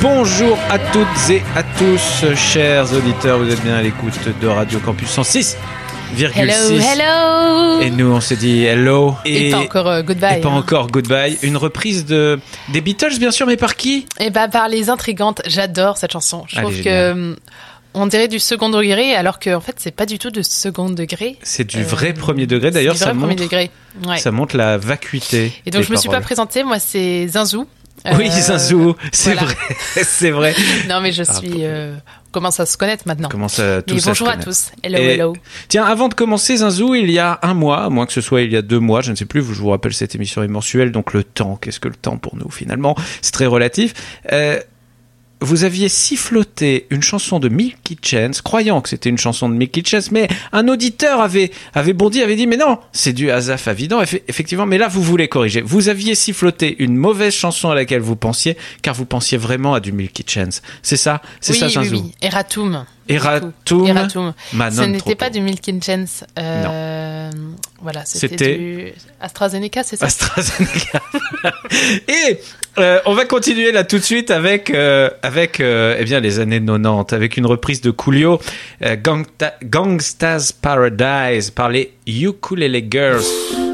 Bonjour à toutes et à tous, chers auditeurs, vous êtes bien à l'écoute de Radio Campus 106,6. Hello, hello Et nous, on s'est dit hello. Et, pas encore euh, goodbye. et pas hein. encore goodbye. Une reprise de, des Beatles, bien sûr, mais par qui? Et bah par les intrigantes, j'adore cette chanson. Je Elle trouve que hum, on dirait du second degré, alors que en fait c'est pas du tout de second degré. C'est du Euh, vrai premier degré. D'ailleurs, C'est du ça vrai premier montre, degré. Ouais. ça montre la vacuité. Et donc je me suis pas paroles. présentée, moi c'est Zinzou. Oui, Euh, Zinzou, c'est voilà. vrai, c'est vrai. Non mais je suis. euh, on commence à se connaître maintenant. Comment ça, tout Mais bonjour se à tous. Hello, Et- hello. Tiens, avant de commencer, Zinzou, il y a un mois, à moins que ce soit il y a deux mois, je ne sais plus, je vous rappelle, cette émission est mensuelle, donc le temps, qu'est-ce que le temps pour nous finalement? C'est très relatif. Euh, vous aviez siffloté une chanson de Milky Chance, croyant que c'était une chanson de Milky Chance, mais un auditeur avait, avait bondi, avait dit, mais non, c'est du Azaf Avidan, Effe- effectivement, mais là, vous voulez corriger. Vous aviez siffloté une mauvaise chanson à laquelle vous pensiez, car vous pensiez vraiment à du Milky Chance. C'est ça? C'est oui, ça, oui, Zinzou? oui. Eratum. Eratum. Eratum. Manon Ce n'était pas du Milk and Chance. Euh, voilà, c'était C'était- du AstraZeneca, c'est ça? AstraZeneca. Et euh, on va continuer là tout de suite avec euh, avec euh, eh bien les années 90 avec une reprise de Coolio Gangsta- Gangsta's Paradise par les Ukulele Girls.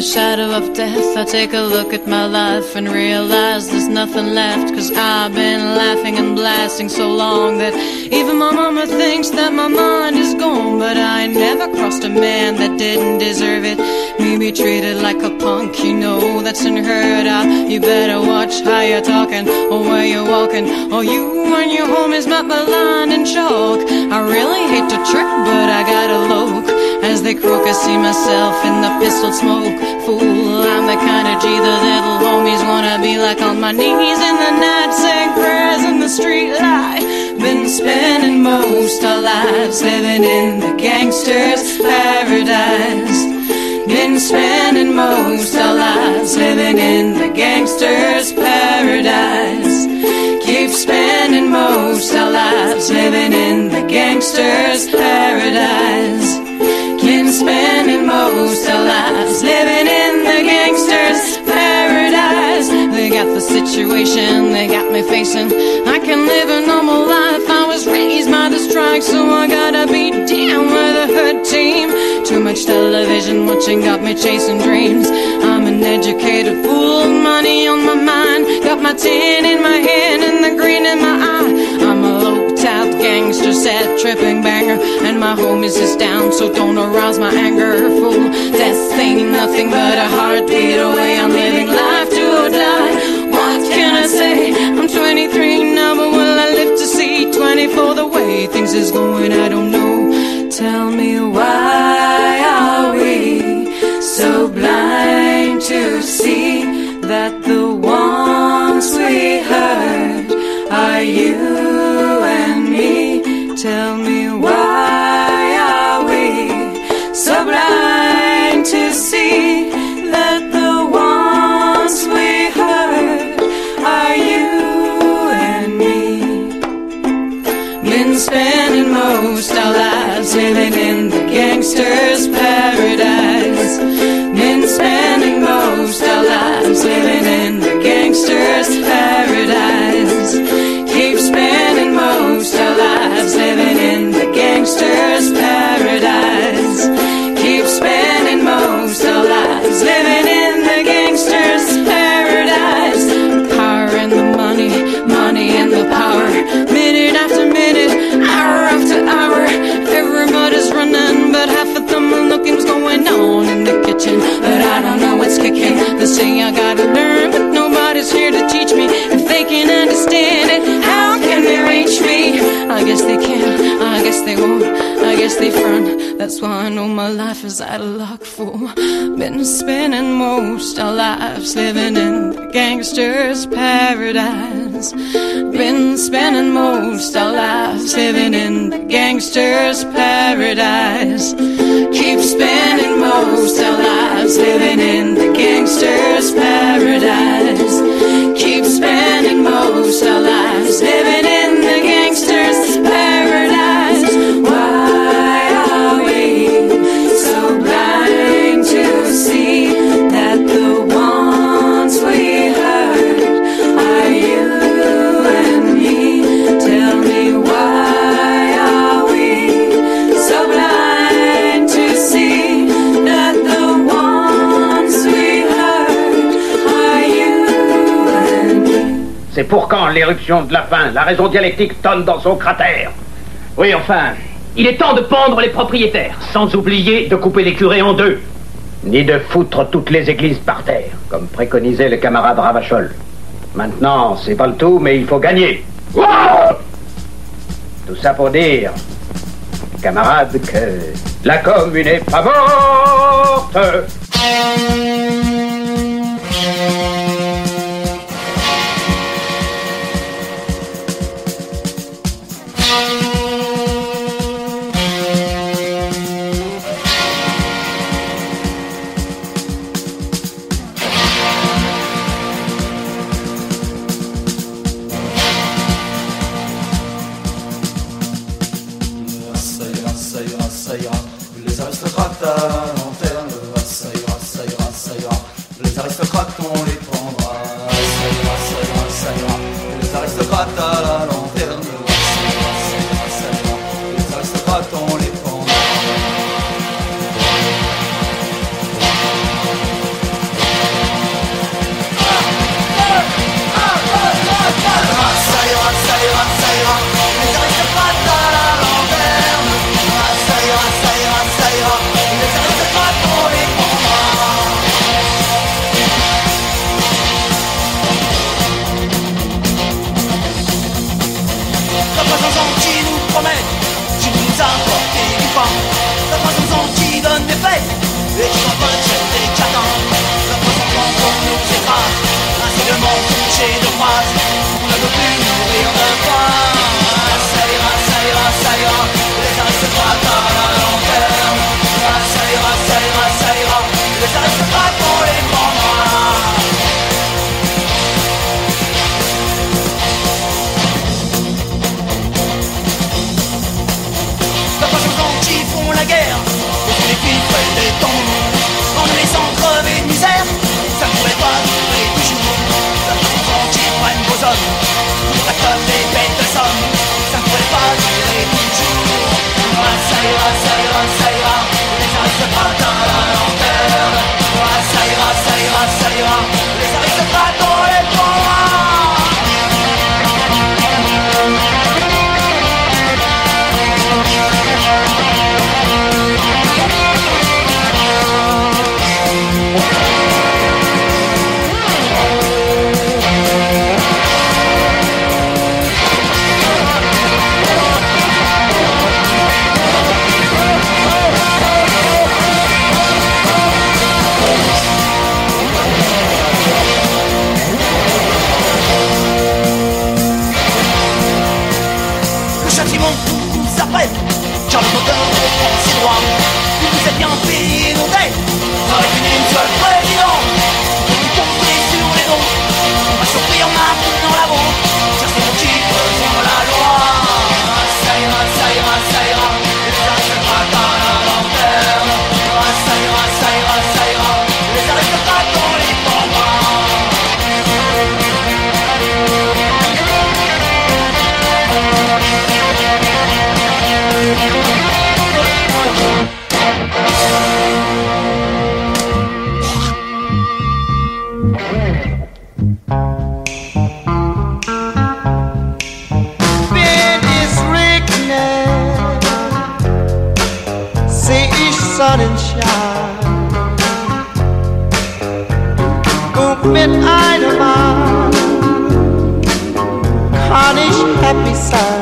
The shadow of death, I take a look at my life and realize there's nothing left. Cause I've been laughing and blasting so long that even my mama thinks that my mind is gone. But I never crossed a man that didn't deserve it. Me be treated like a punk, you know that's unheard of. You better watch how you're talking or where you're walking. Or you and your homies might be lying in chalk. I really hate to trip, but I gotta look. As they croak, I see myself in the pistol smoke. Fool, I'm the kind of G the little homies wanna be like on my knees in the night, saying prayers in the street light. Been spending most our lives living in the gangster's paradise. Been spending most our lives living in the gangster's paradise. Keep spending most our lives living in the gangster's paradise. Spending most our lives living in the gangster's paradise. They got the situation they got me facing. I can live a normal life. I was raised by the strike, so I gotta be down with a hood team. Too much television watching got me chasing dreams. I'm an educated fool, money on my mind. Got my tin in my hand and the green in my eye. I'm a gangster, sad tripping banger, and my homies is down, so don't arouse my anger, fool. Death ain't nothing but a heartbeat away. I'm living life to die. What can I say? I'm 23 now, but will I live to see 24? The way things is going, I don't know. Tell me why gotta learn, but nobody's here to teach me. If they can understand it, how can they reach me? I guess they can, I guess they won't, I guess they front. That's why I know my life is out of luck, fool. Been spending most our lives living in the gangster's paradise. Been spending most our lives living in the gangster's paradise. Keep spending most our lives living in the gangster's paradise. C'est pour quand l'éruption de la faim La raison dialectique tonne dans son cratère. Oui, enfin, il est temps de pendre les propriétaires, sans oublier de couper les curés en deux. Ni de foutre toutes les églises par terre, comme préconisait le camarade Ravachol. Maintenant, c'est pas le tout, mais il faut gagner. Tout ça pour dire, camarades, que la commune est pas morte. morning shine. Midnight alarm, Carnage happy sign.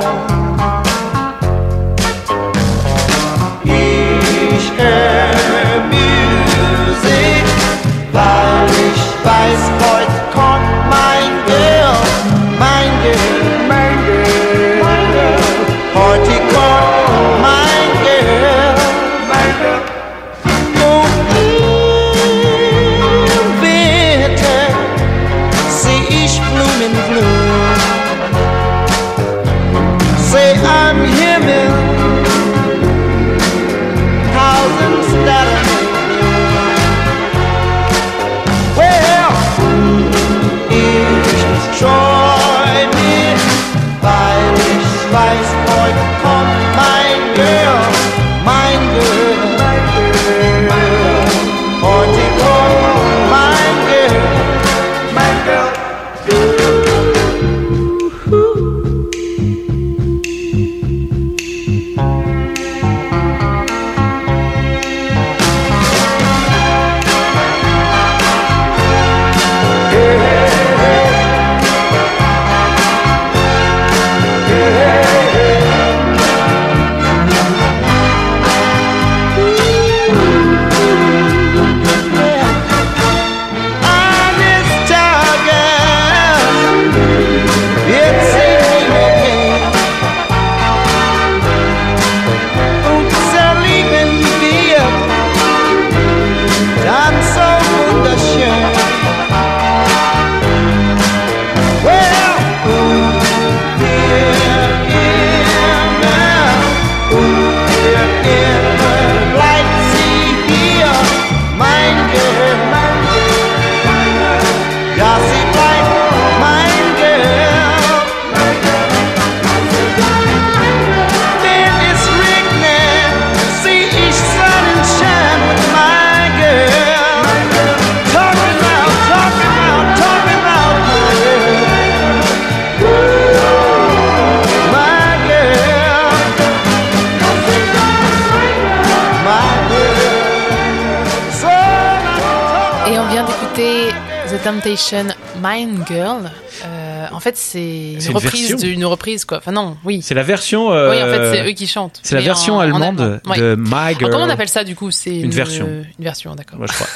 Temptation Mind Girl. Euh, en fait, c'est une une reprise d'une reprise, quoi. Enfin, non, oui. C'est la version. euh, Oui, en fait, c'est eux qui chantent. C'est la version en- en allemande allemand. Ouais. de My Alors, Girl. comment on appelle ça, du coup? C'est Une version. Une version, d'accord. Moi, je crois.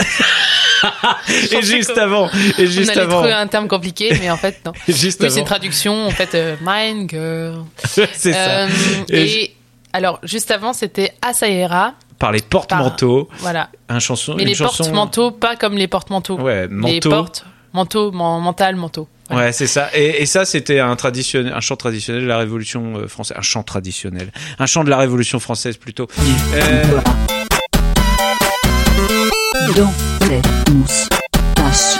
et juste avant, et on juste allait avant, trouver un terme compliqué, mais en fait, non. juste Oui, c'est une traduction, en fait, euh, Mind Girl. c'est ça. Euh, Et et alors, juste avant, c'était Asaera. Par les porte-manteaux, Voilà. un chanson, Mais une les chanson. porte-manteaux, pas comme les porte-manteaux. Ouais, Les manteau. portes, manteau, man- mental, manteau. Ouais, c'est ça. Et, et ça, c'était un traditionnel, un chant traditionnel de la Révolution euh, française, un chant traditionnel, un chant de la Révolution française plutôt. Euh, Dans les moustaches.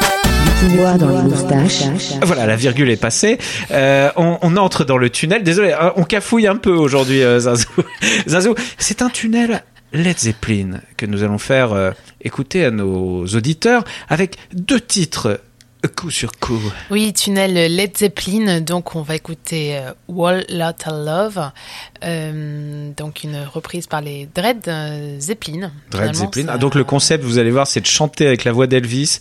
Dans les moustaches. Voilà, la virgule est passée. Euh, on, on entre dans le tunnel. Désolé, hein, on cafouille un peu aujourd'hui, euh, Zazou. Zazou, c'est un tunnel Led Zeppelin que nous allons faire euh, écouter à nos auditeurs avec deux titres coup sur coup. Oui, tunnel Led Zeppelin. Donc, on va écouter euh, Wall Lotta Love. Euh, donc, une reprise par les Dread euh, Zeppelin. Dread Zeppelin. Ah, donc le concept, vous allez voir, c'est de chanter avec la voix d'Elvis.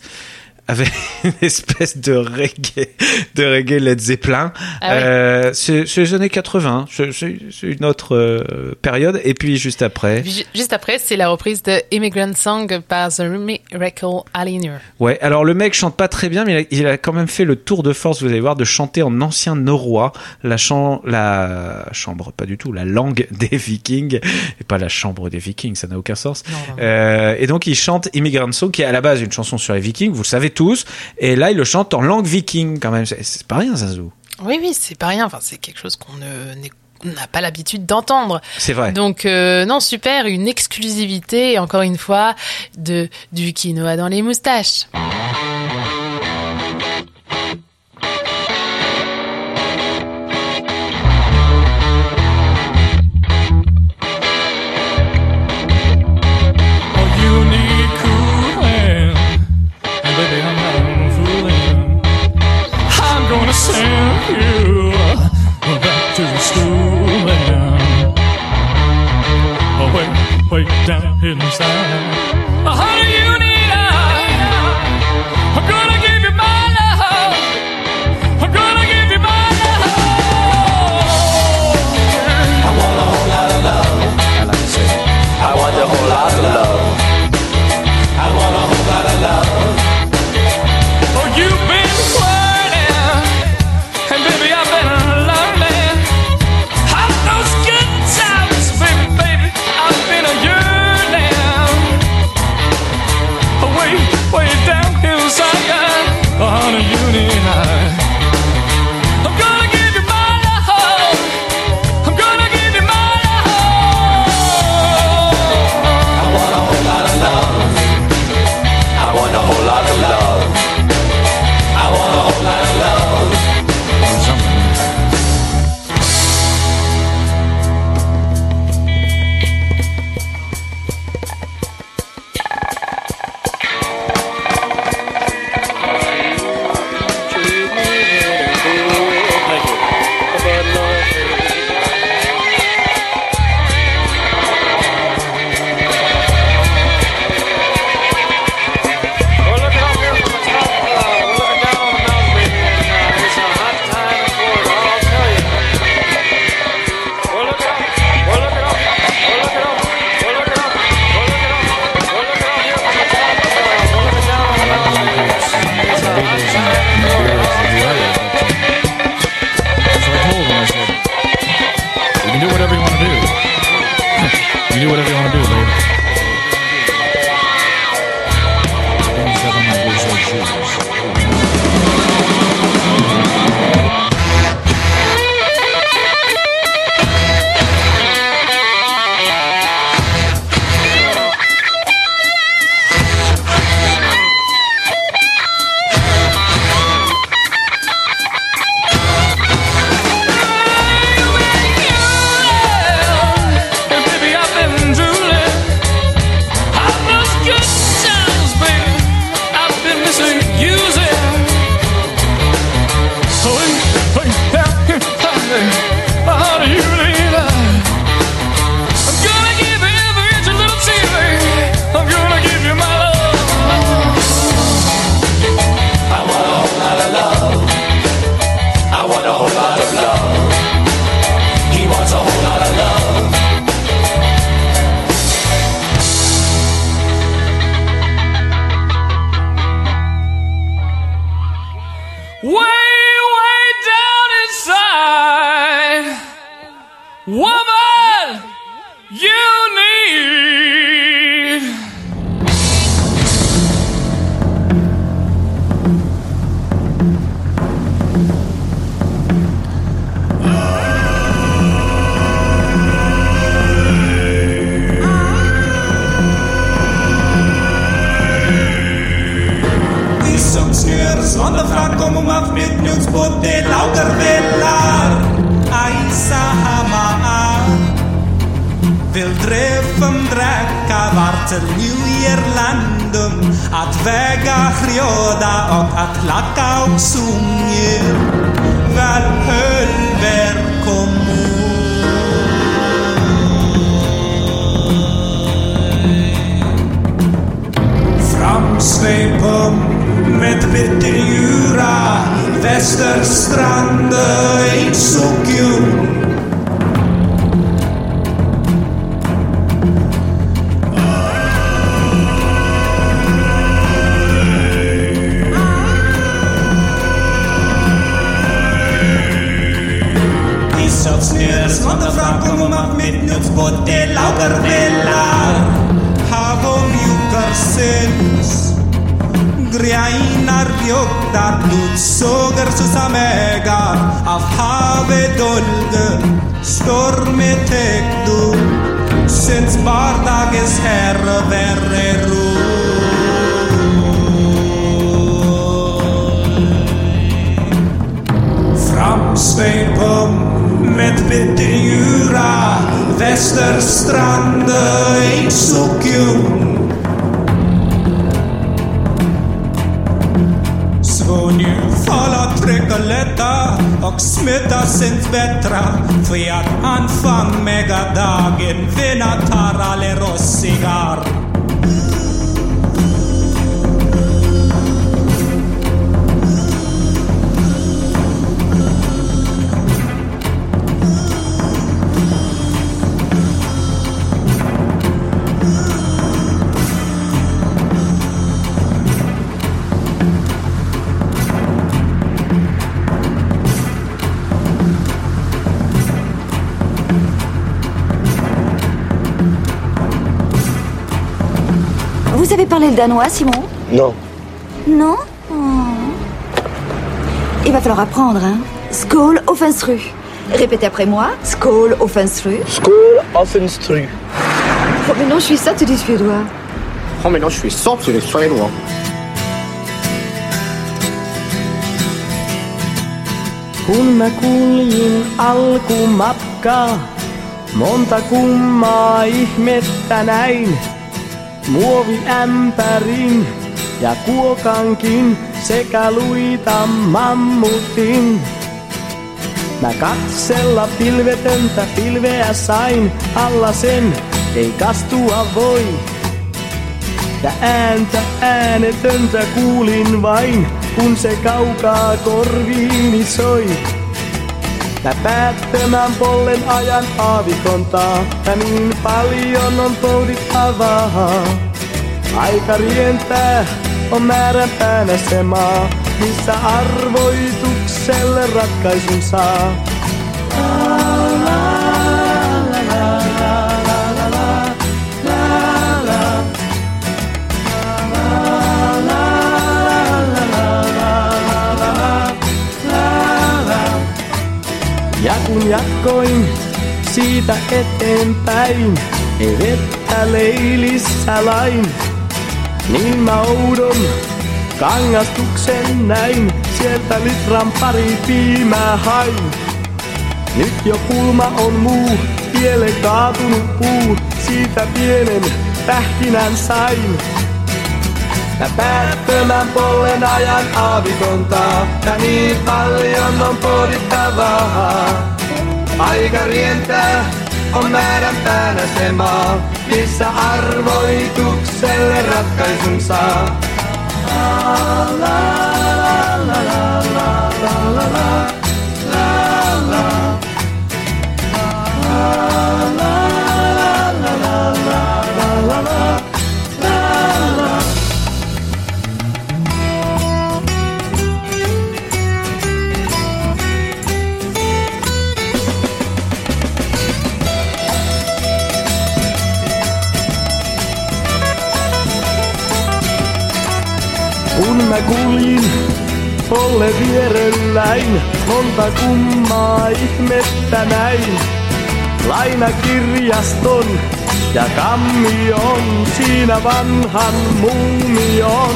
Avec une espèce de reggae, de reggae Led Zeppelin. Ah ouais. Euh, c'est les années 80. C'est une autre euh, période. Et puis juste après. Ju- Juste après, c'est la reprise de Immigrant Song par The Miracle Aligner. Ouais, alors le mec chante pas très bien, mais il a, il a quand même fait le tour de force, vous allez voir, de chanter en ancien norrois, la, chan la chambre, pas du tout, la langue des vikings, et pas la chambre des vikings, ça n'a aucun sens. Non, non. Euh, et donc il chante Immigrant Song, qui est à la base une chanson sur les vikings, vous le savez tous, et là il le chante en langue viking quand même, c'est- pas rien Zazou. Oui, oui, c'est pas rien. Enfin, c'est quelque chose qu'on n'a pas l'habitude d'entendre. C'est vrai. Donc, euh, non, super, une exclusivité, encore une fois, de du quinoa dans les moustaches. Down inside. sens Greiner björk dat lutsågar susa megar Av havet dolde storme tekdu Sens vardagens herre verre ro. Framsvepom met bitter jura Westerstranden, ik zoek jong Och nu faller trycket lätta och smittar sin bättre. För att anfang mega dagen tar alla rossigar. Parler le danois, Simon Non. Non Oh. Il va falloir apprendre, hein Skål offensru. Répétez après moi. Skål offensru. Skål offenstru. Oh, mais non, je suis ça, tu dis suédois. Oh mais non, je suis sans sur les suédois. Kun mä kuljin alkumatkaa, monta kummaa ihmettä näin. Muoviämpärin ja kuokankin sekä luita mammutin. Mä katsella pilvetöntä pilveä sain, alla sen ei kastua voi. Ja ääntä äänetöntä kuulin vain, kun se kaukaa korviini soi. Mä päättömän pollen ajan aavikontaa, ja niin paljon on pohdittavaa. Aika rientää, on määränpäänä se maa, missä arvoitukselle ratkaisun saa. Kun jatkoin siitä eteenpäin, ei vettä leilissä lain, niin mä oudon kangastuksen näin, sieltä litran pari piimää hain. Nyt jo kulma on muu, tielle kaatunut puu, siitä pienen pähkinän sain. Mä päättömän pollen ajan aavikontaa, ja niin paljon on pohdittavaa. Aika rientää, on määränpäänä se maa, missä arvoitukselle ratkaisun saa. La, la, la, la, la, la, la, la, la, la, mä kuljin polle vierelläin, monta kummaa ihmettä näin. Lainakirjaston ja kammion, siinä vanhan muumion.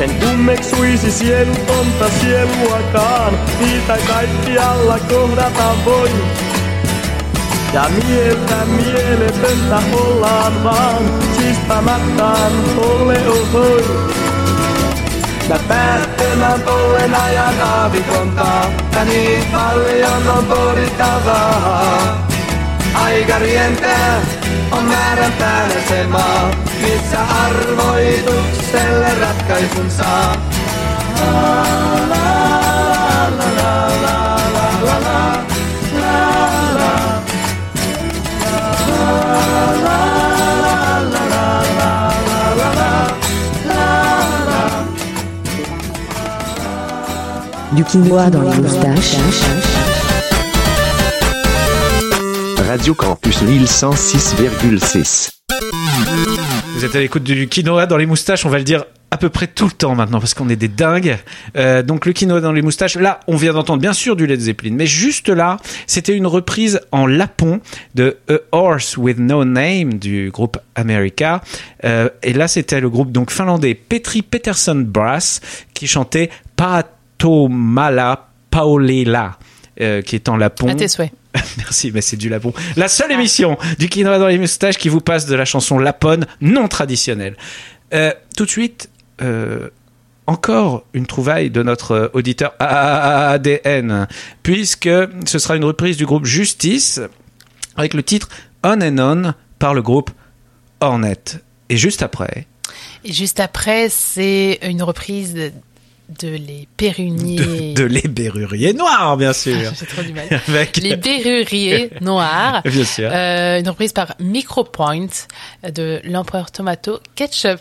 En kummeksuisi sielutonta sieluakaan, niitä kaikkialla kohdata voi. Ja mieltä mieletöntä ollaan vaan, siistamattaan ole ohoi. Mä päättämään polven ajan aavikontaa, ja niin paljon on pohdittavaa. Aika rientää, on määrän päällä se maa, missä arvoitukselle ratkaisun saa. La, la, Du quinoa dans les moustaches. Radio Campus Lille 106,6. Vous êtes à l'écoute du quinoa dans les moustaches, on va le dire à peu près tout le temps maintenant parce qu'on est des dingues. Euh, donc le quinoa dans les moustaches, là on vient d'entendre bien sûr du Led Zeppelin, mais juste là c'était une reprise en lapon de A Horse with No Name du groupe America. Euh, et là c'était le groupe donc finlandais Petri Peterson Brass qui chantait Patomala Paolela. euh, qui est en lapon. À tes souhaits. Merci, mais c'est du lapon. La seule émission du quinoa dans les moustaches qui vous passe de la chanson lapone non traditionnelle. Euh, tout de suite, euh, encore une trouvaille de notre auditeur ADN, puisque ce sera une reprise du groupe Justice avec le titre On and On par le groupe Hornet. Et juste après, Et juste après, c'est une reprise de, Les Péruniers. de, de Les Berruriers Noirs, bien sûr. J'ai trop du mal. Avec- Les Berruriers Noirs. Bien sûr. Euh, une reprise par Micropoint de l'Empereur Tomato Ketchup.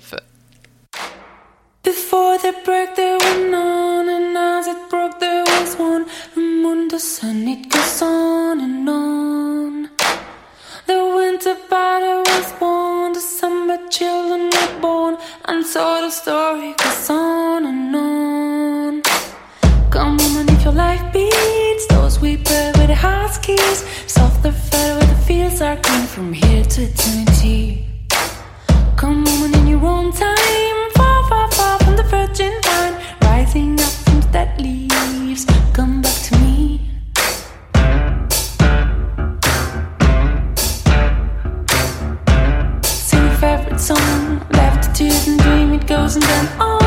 Before the break there were none, and as it broke there was one. And when the sun it goes on and on. The winter battle was born, December children were born, and so the story goes on and on. Come and if your life beats, those weeper with the huskies, soft the fed where the fields are green from here to eternity. Come on in your own time, far, far, far from the virgin vine, rising up from the dead song, left to and dream it goes and then on. Oh,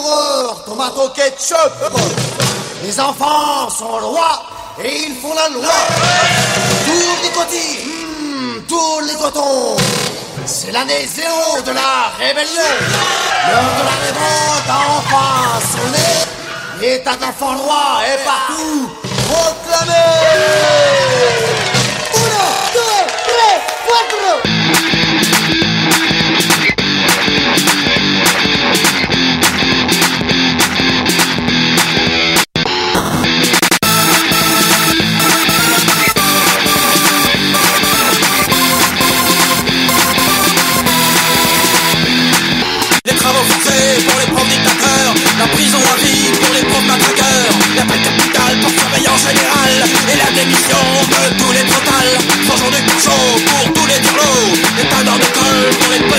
mort, tomato ketchup. Les enfants sont rois et ils font la loi. Tour les cotines, hmm, tour les cotons. C'est l'année zéro de la rébellion. L'heure de la révolte a enfin sonné. L'état d'enfant roi est partout proclamé. Pour tous les dirlots Les talents d'école pour les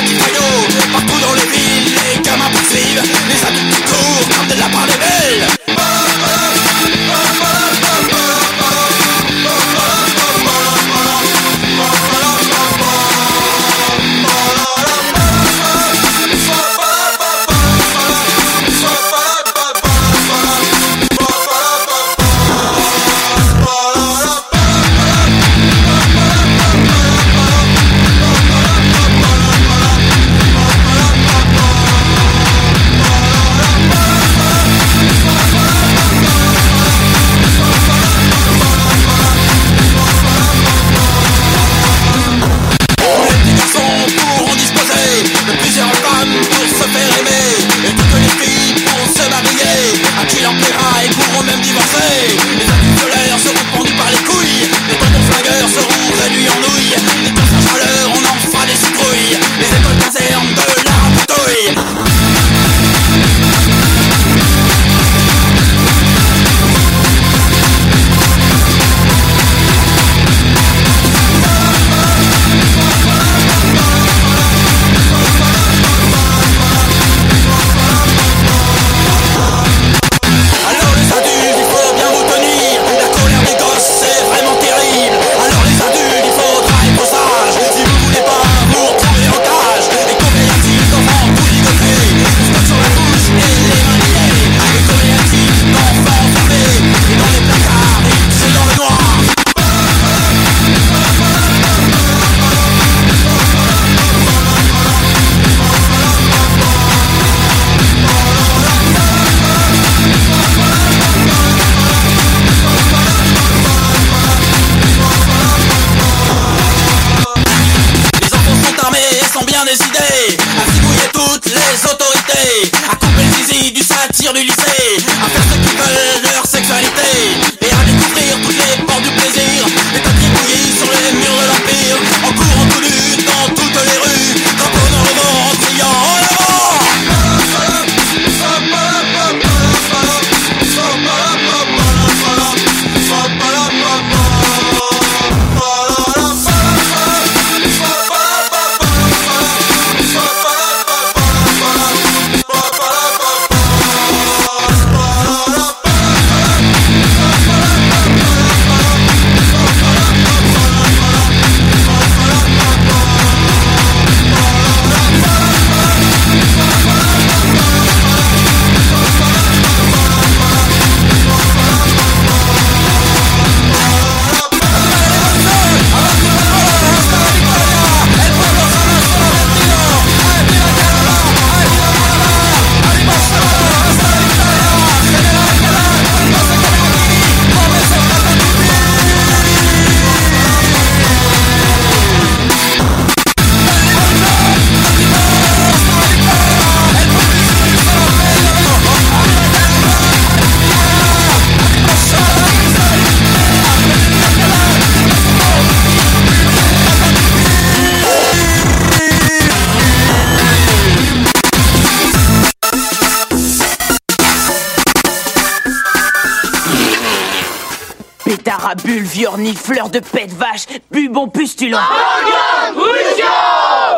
renifleur de paix de vache, bubon pustulant.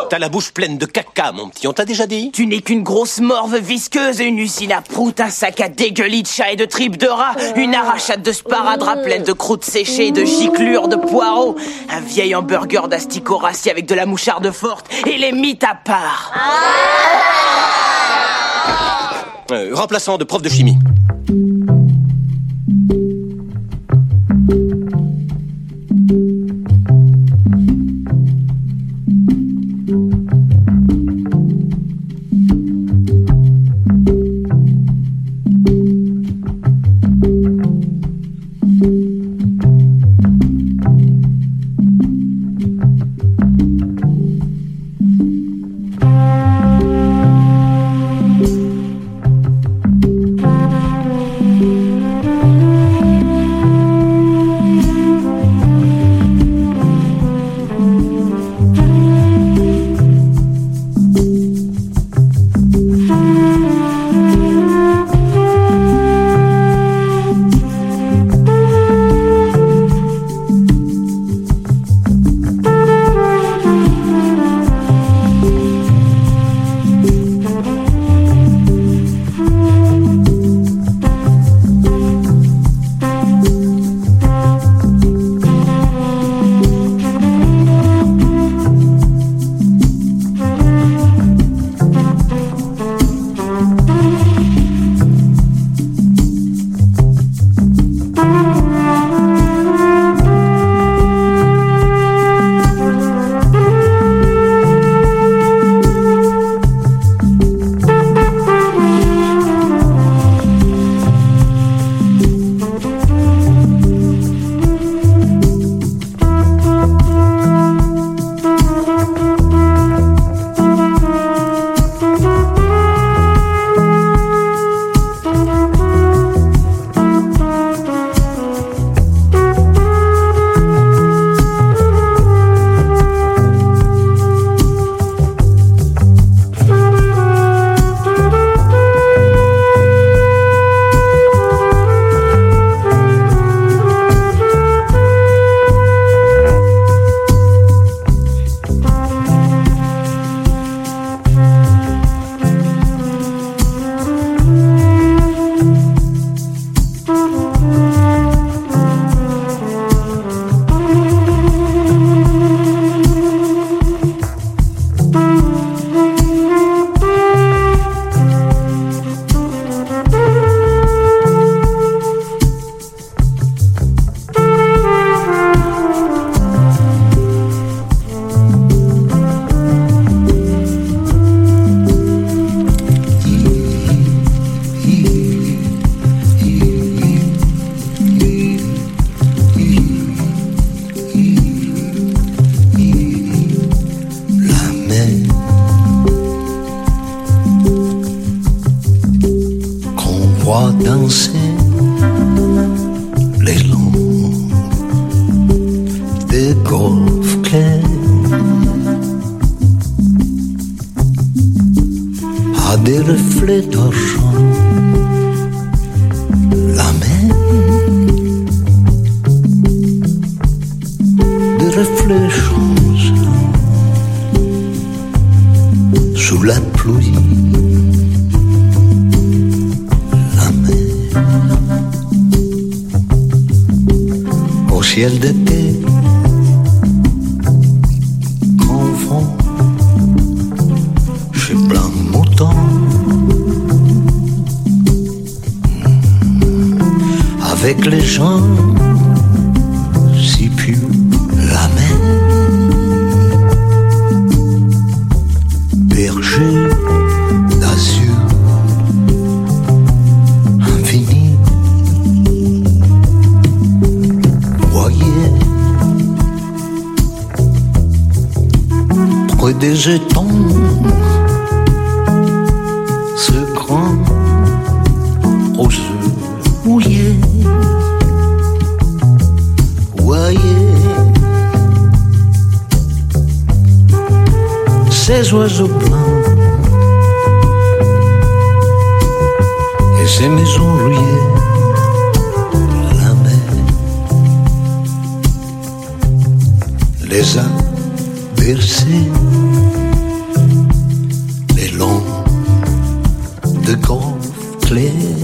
T'as la bouche pleine de caca, mon petit, on t'a déjà dit? Tu n'es qu'une grosse morve visqueuse, une usine à prout, un sac à dégueulis de chat et de tripes de rat, une arrachade de sparadrap pleine de croûtes séchées, de giclures, de poireaux, un vieil hamburger d'asticot avec de la moucharde forte et les mythes à part. Ah remplaçant de prof de chimie. ces oiseaux blancs. Et ces maisons rouillées la mer. Les a bercés les longs de golf clairs.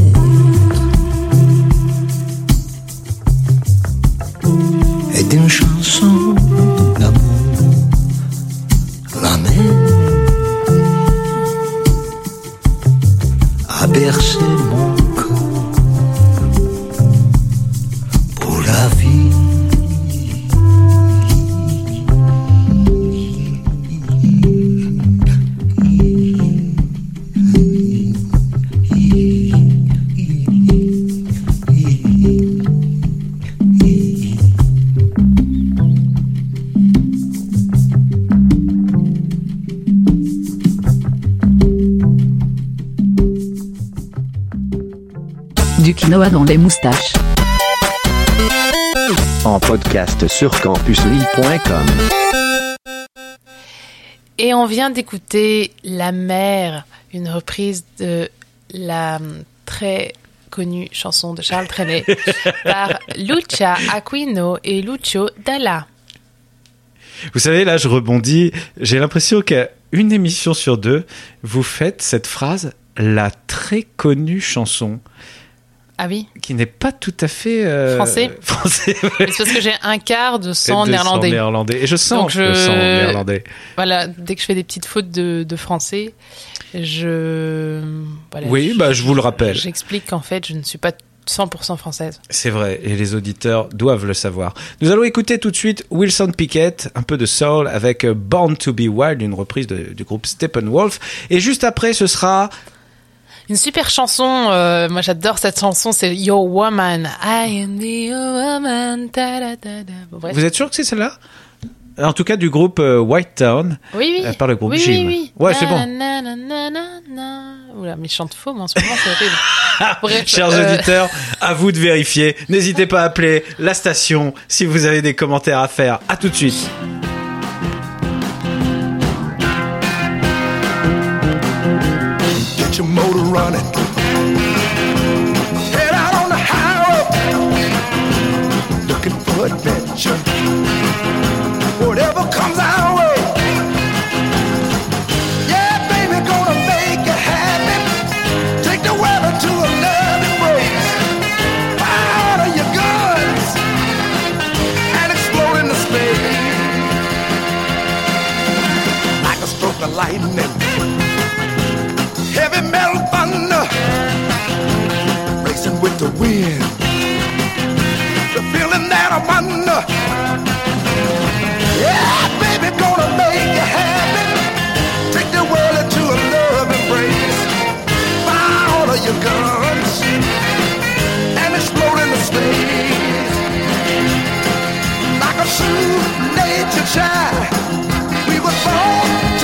Dans les moustaches. En podcast sur campuslille.com. Et on vient d'écouter La mer, une reprise de la très connue chanson de Charles Trenet par Lucia Aquino et Lucio Dalla. Vous savez, là, je rebondis. J'ai l'impression qu'à une émission sur deux, vous faites cette phrase, la très connue chanson, Ah oui qui n'est pas tout à fait euh, Français Français. C'est parce que j'ai un quart de sang De sang néerlandais. néerlandais. Et je sens Donc le sang néerlandais. Voilà, dès que je fais des petites fautes de, de français, je. voilà, Oui, bah, je vous le rappelle. J'explique qu'en fait, je ne suis pas 100% française. C'est vrai, et les auditeurs doivent le savoir. Nous allons écouter tout de suite Wilson Pickett, un peu de soul, avec Born to be Wild, une reprise de- du groupe Steppenwolf. Et juste après, ce sera Une super chanson, euh, moi j'adore cette chanson, c'est Your Woman. I am the woman. ta da da da. Bon. Vous êtes sûr que c'est celle-là? En tout cas, du groupe euh, White Town, Oui, oui. euh, par le groupe oui, Jim. Oui, oui. Ouais, c'est bon. Na, na, na. Oula, mais je chante faux, moi, en ce moment, c'est horrible. Bref, Chers euh, auditeurs, à vous de vérifier. N'hésitez pas à appeler la station si vous avez des commentaires à faire. À tout de suite. Running. Nature child, we were born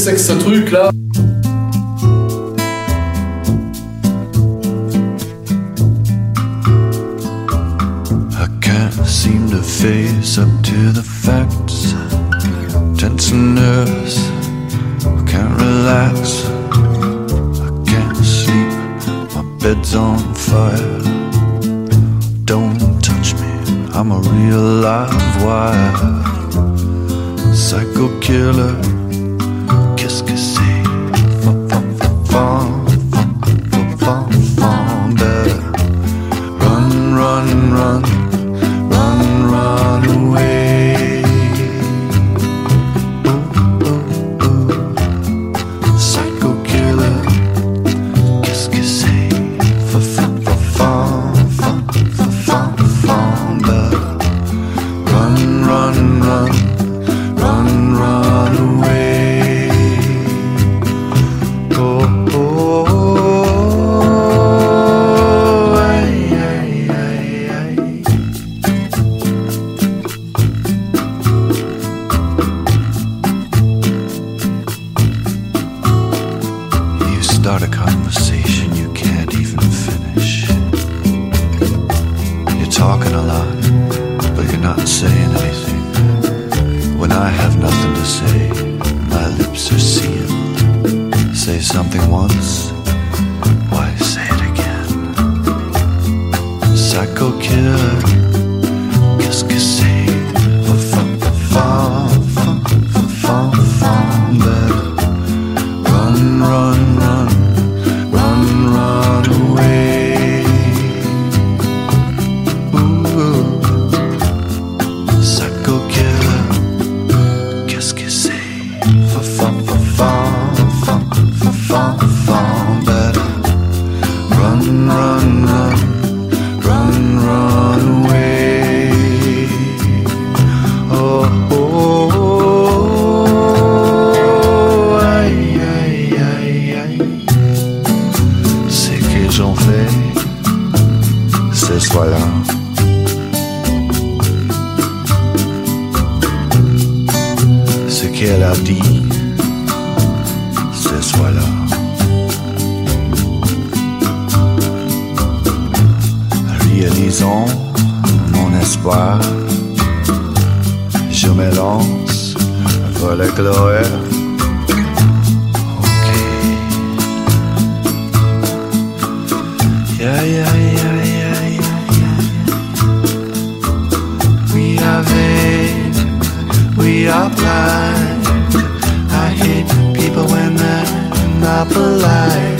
c'est que ce truc là I can't seem to face up to the facts. Tense and nerves, I can't relax. I can't sleep, my bed's on fire. Don't touch me, I'm a real live wire. Psycho killer. run. be our blind. I hate people when they're not polite.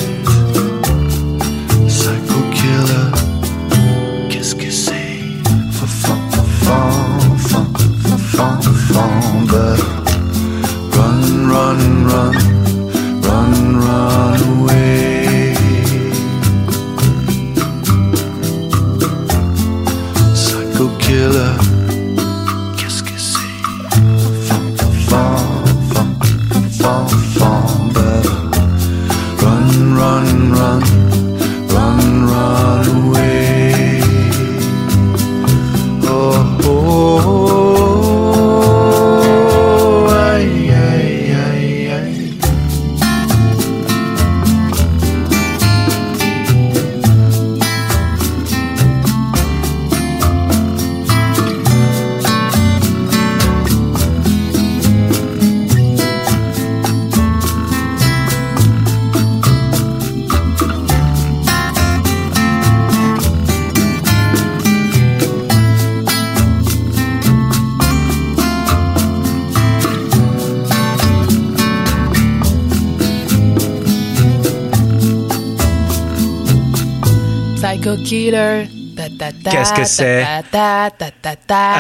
Qu'est-ce que c'est?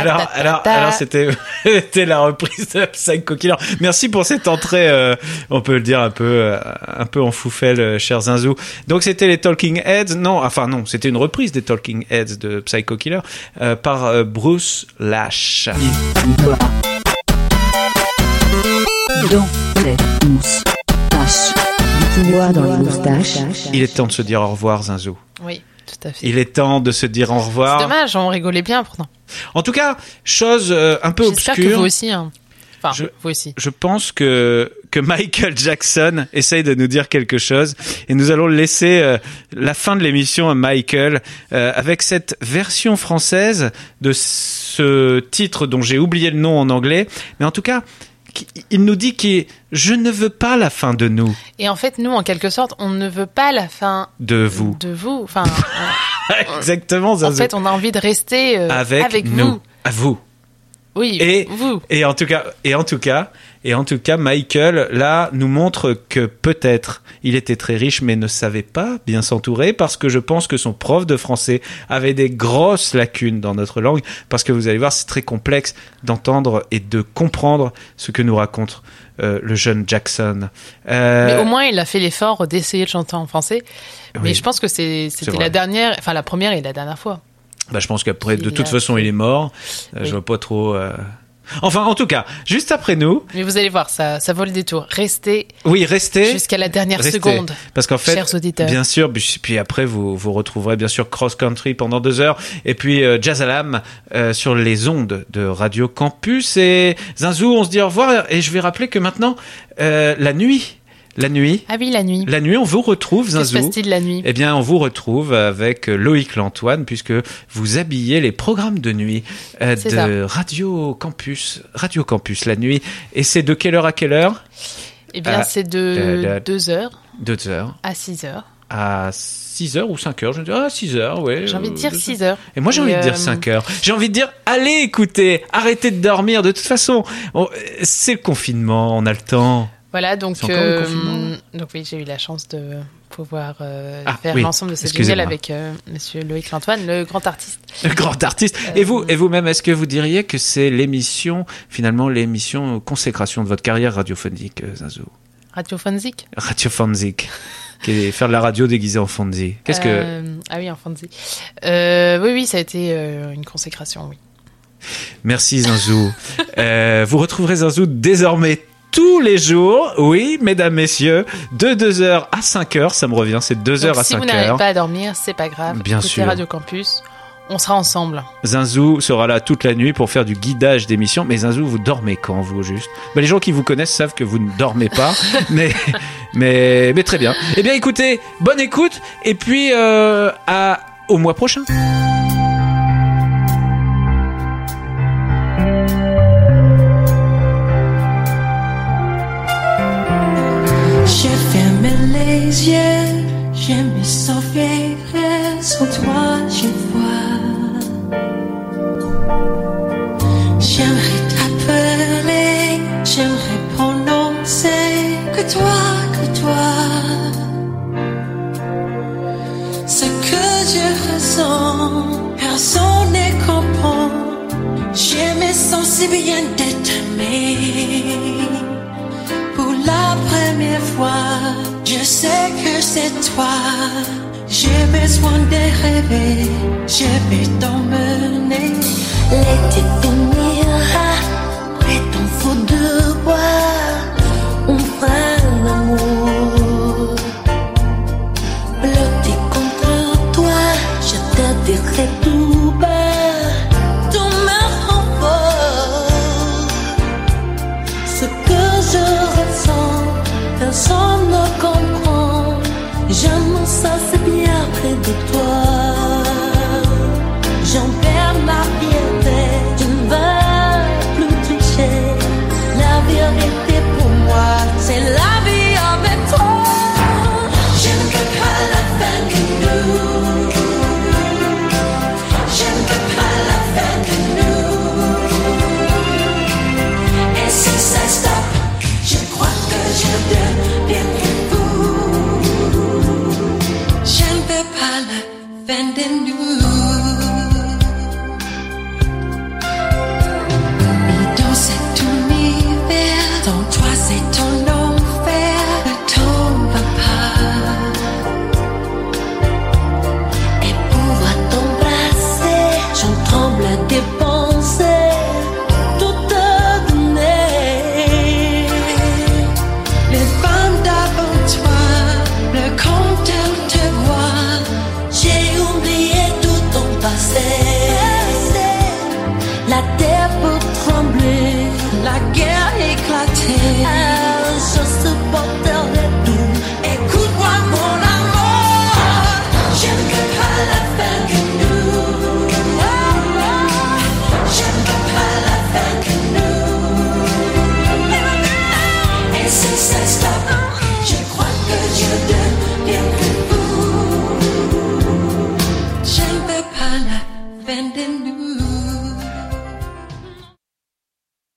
Alors, alors, alors c'était, la reprise de Psycho Killer. Merci pour cette entrée, euh, on peut le dire un peu, euh, un peu en foufelle, euh, cher Zinzou. Donc c'était les Talking Heads, non, enfin non, c'était une reprise des Talking Heads de Psycho Killer par Bruce Lash. Il est temps de se dire au revoir, Zinzou. Oui. Il est temps de se dire au revoir. C'est dommage, on rigolait bien pourtant. En tout cas, chose euh, un peu obscure. que vous aussi. Hein. Enfin, je, vous aussi. Je pense que, que Michael Jackson essaye de nous dire quelque chose et nous allons laisser euh, la fin de l'émission à Michael euh, avec cette version française de ce titre dont j'ai oublié le nom en anglais. Mais en tout cas, il nous dit que je ne veux pas la fin de nous, Et en fait, nous, en quelque sorte, on ne veut pas la fin de vous. de vous. Enfin, Exactement, en Zazou. fait, on a envie de rester euh, avec, avec, nous, vous. à vous. Oui, Et, vous. et en tout cas, et en tout cas, et en tout cas, Michael là nous montre que peut-être il était très riche, mais ne savait pas bien s'entourer parce que je pense que son prof de français avait des grosses lacunes dans notre langue parce que vous allez voir, c'est très complexe d'entendre et de comprendre ce que nous raconte euh, le jeune Jackson. Euh, Mais au moins, il a fait l'effort d'essayer de chanter en français. Mais Oui. je pense que c'était la dernière, enfin la première et la dernière fois. Bah, je pense qu'après, de toute façon, il est mort. Euh, Oui. Je vois pas trop. euh, Enfin, en tout cas, juste après nous, Mais vous allez voir, ça, ça vaut le détour. Restez oui, restez. jusqu'à la dernière Restez. seconde. Parce qu'en fait, chers auditeurs. bien sûr, puis, puis après vous vous retrouverez bien sûr Cross Country pendant deux heures et puis euh, Jazz Alam euh, sur les ondes de Radio Campus et Zinzou, on se dit au revoir et je vais rappeler que maintenant euh, la nuit, la nuit, Ah oui, la nuit. la nuit, on vous retrouve Que se Zinzou. passe-t-il la nuit? Eh bien, on vous retrouve avec Loïc Lantoine puisque vous habillez les programmes de nuit euh, de Radio Campus, Radio Campus la nuit. Et c'est de quelle heure à quelle heure? Eh bien, Ah, c'est de 2 heures Deux heures. à 6 heures. à 6 heures ou 5 heures. Je me dis, ah, 6 heures, ouais. J'ai envie de dire Euh, 6 heures. Et moi, j'ai envie de euh, dire 5 heures. J'ai envie de dire, allez écoutez, arrêtez de dormir. De toute façon, on- c'est le confinement, on a le temps. Voilà, donc, euh, donc oui, j'ai eu la chance de pouvoir euh, Ah, faire oui, l'ensemble de ces excusez-moi. jingles avec euh, Monsieur Loïc Lantoine, le grand artiste. Le grand artiste. Euh, Et vous, et vous-même, est-ce que vous diriez que c'est l'émission, finalement, l'émission consécration de votre carrière radiophonique, euh, Zinzou Radio Fonzik. Radiophonique. qui est faire de la radio déguisée en fonzie. Qu'est-ce que. Euh, Ah oui, en Fonzie. Euh, oui, oui, ça a été euh, une consécration, oui. Merci Zinzou. Euh, vous retrouverez Zinzou désormais tous les jours, oui, mesdames, messieurs, de 2h à 5h, ça me revient, c'est 2h Donc, à si vous n'arrivez 5h. pas à dormir, c'est pas grave. Bien sûr. Radio Campus. On sera ensemble. Zinzou sera là toute la nuit pour faire du guidage d'émission. Mais Zinzou, vous dormez quand, vous, juste? Ben, Les gens qui vous connaissent savent que vous ne dormez pas, mais, mais, mais très bien. Eh bien, écoutez, bonne écoute, et puis euh, à, au mois prochain. Les yeux, sauver sur toi, je vois. J'aimerais t'appeler, j'aimerais prononcer que toi, que toi. Ce que je ressens, personne ne comprend. Je me sens si bien d'être aimé. La première fois, je sais que c'est toi. J'ai besoin de rêver, je vais t'emmener. L'été finira, près ton fou de bois,